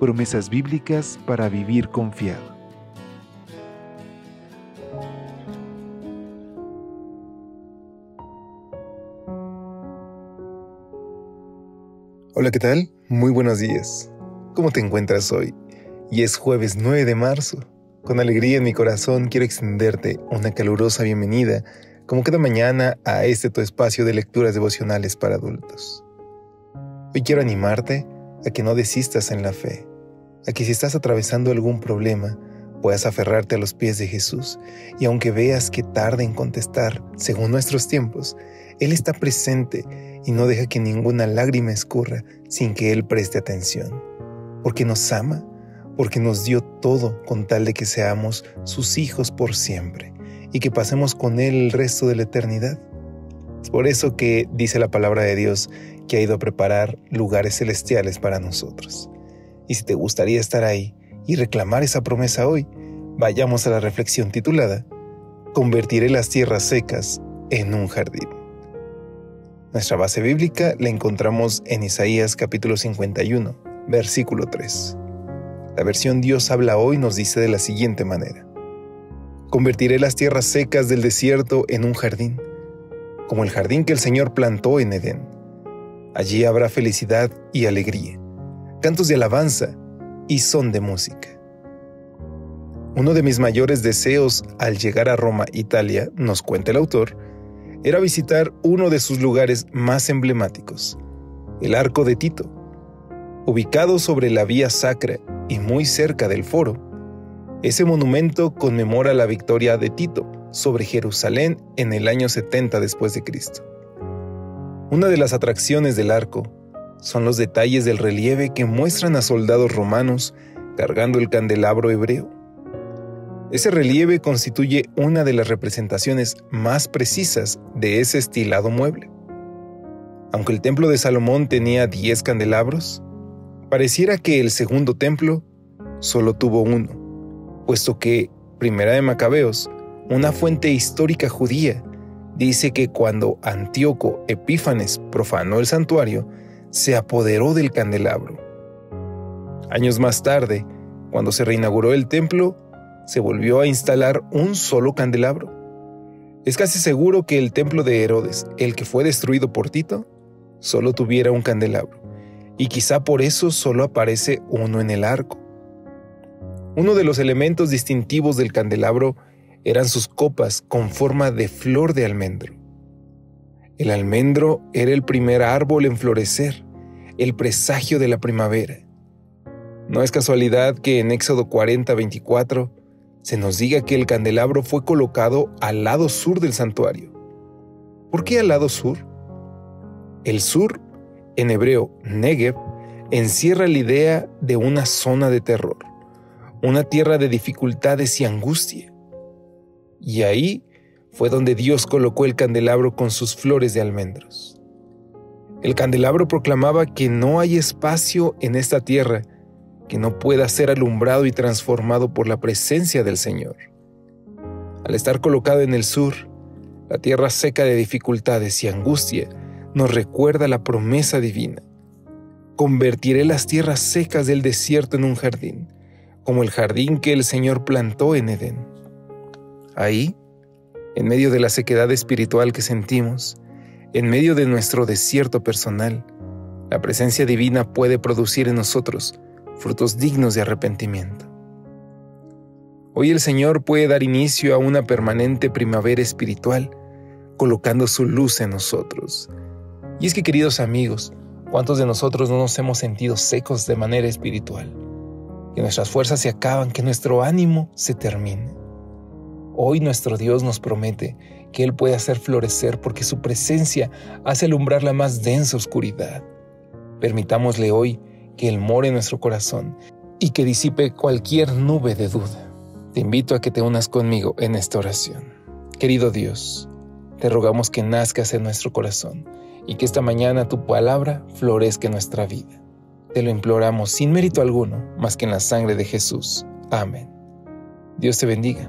Promesas bíblicas para vivir confiado. Hola, ¿qué tal? Muy buenos días. ¿Cómo te encuentras hoy? Y es jueves 9 de marzo. Con alegría en mi corazón quiero extenderte una calurosa bienvenida, como cada mañana, a este tu espacio de lecturas devocionales para adultos. Hoy quiero animarte a que no desistas en la fe, a que si estás atravesando algún problema, puedas aferrarte a los pies de Jesús y aunque veas que tarda en contestar según nuestros tiempos, Él está presente y no deja que ninguna lágrima escurra sin que Él preste atención, porque nos ama, porque nos dio todo con tal de que seamos sus hijos por siempre y que pasemos con Él el resto de la eternidad. Es por eso que dice la palabra de Dios que ha ido a preparar lugares celestiales para nosotros. Y si te gustaría estar ahí y reclamar esa promesa hoy, vayamos a la reflexión titulada Convertiré las tierras secas en un jardín. Nuestra base bíblica la encontramos en Isaías capítulo 51, versículo 3. La versión Dios habla hoy nos dice de la siguiente manera. Convertiré las tierras secas del desierto en un jardín, como el jardín que el Señor plantó en Edén. Allí habrá felicidad y alegría, cantos de alabanza y son de música. Uno de mis mayores deseos al llegar a Roma, Italia, nos cuenta el autor, era visitar uno de sus lugares más emblemáticos, el Arco de Tito. Ubicado sobre la Vía Sacra y muy cerca del foro, ese monumento conmemora la victoria de Tito sobre Jerusalén en el año 70 después de Cristo. Una de las atracciones del arco son los detalles del relieve que muestran a soldados romanos cargando el candelabro hebreo ese relieve constituye una de las representaciones más precisas de ese estilado mueble. Aunque el templo de Salomón tenía 10 candelabros, pareciera que el segundo templo solo tuvo uno, puesto que, Primera de Macabeos, una fuente histórica judía, dice que cuando Antíoco Epífanes profanó el santuario, se apoderó del candelabro. Años más tarde, cuando se reinauguró el templo, se volvió a instalar un solo candelabro. Es casi seguro que el templo de Herodes, el que fue destruido por Tito, solo tuviera un candelabro, y quizá por eso solo aparece uno en el arco. Uno de los elementos distintivos del candelabro eran sus copas con forma de flor de almendro. El almendro era el primer árbol en florecer, el presagio de la primavera. No es casualidad que en Éxodo 40-24 se nos diga que el candelabro fue colocado al lado sur del santuario. ¿Por qué al lado sur? El sur, en hebreo Negev, encierra la idea de una zona de terror, una tierra de dificultades y angustia. Y ahí fue donde Dios colocó el candelabro con sus flores de almendros. El candelabro proclamaba que no hay espacio en esta tierra que no pueda ser alumbrado y transformado por la presencia del Señor. Al estar colocado en el sur, la tierra seca de dificultades y angustia nos recuerda la promesa divina. Convertiré las tierras secas del desierto en un jardín, como el jardín que el Señor plantó en Edén. Ahí, en medio de la sequedad espiritual que sentimos, en medio de nuestro desierto personal, la presencia divina puede producir en nosotros frutos dignos de arrepentimiento. Hoy el Señor puede dar inicio a una permanente primavera espiritual, colocando su luz en nosotros. Y es que, queridos amigos, ¿cuántos de nosotros no nos hemos sentido secos de manera espiritual? Que nuestras fuerzas se acaban, que nuestro ánimo se termine. Hoy nuestro Dios nos promete que Él puede hacer florecer porque su presencia hace alumbrar la más densa oscuridad. Permitámosle hoy que Él more en nuestro corazón y que disipe cualquier nube de duda. Te invito a que te unas conmigo en esta oración. Querido Dios, te rogamos que nazcas en nuestro corazón y que esta mañana tu palabra florezca en nuestra vida. Te lo imploramos sin mérito alguno, más que en la sangre de Jesús. Amén. Dios te bendiga.